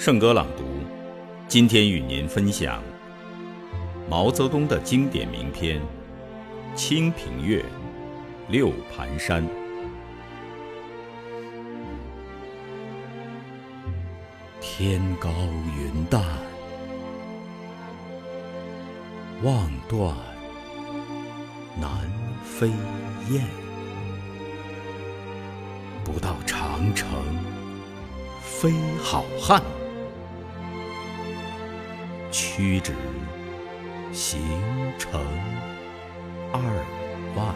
圣歌朗读，今天与您分享毛泽东的经典名篇《清平乐·六盘山》。天高云淡，望断南飞雁。不到长城非好汉，屈指行程二万。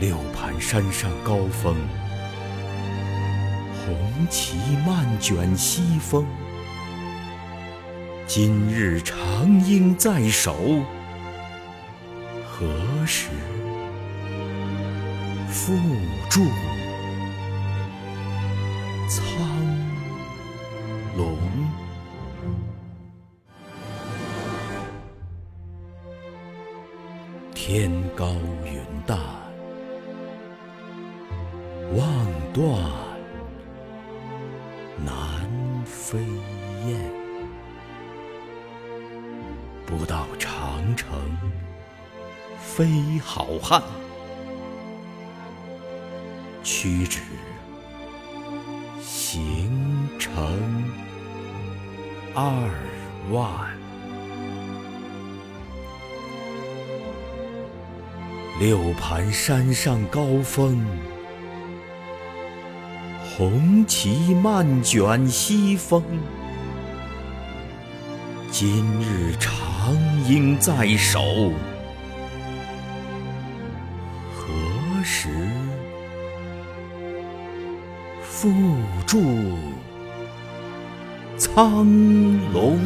六盘山上高峰。红旗漫卷西风，今日长缨在手，何时复驻苍龙？天高云淡，望断。南飞雁，不到长城非好汉。屈指行程二万。六盘山上高峰。红旗漫卷西风，今日长缨在手，何时复驻苍龙？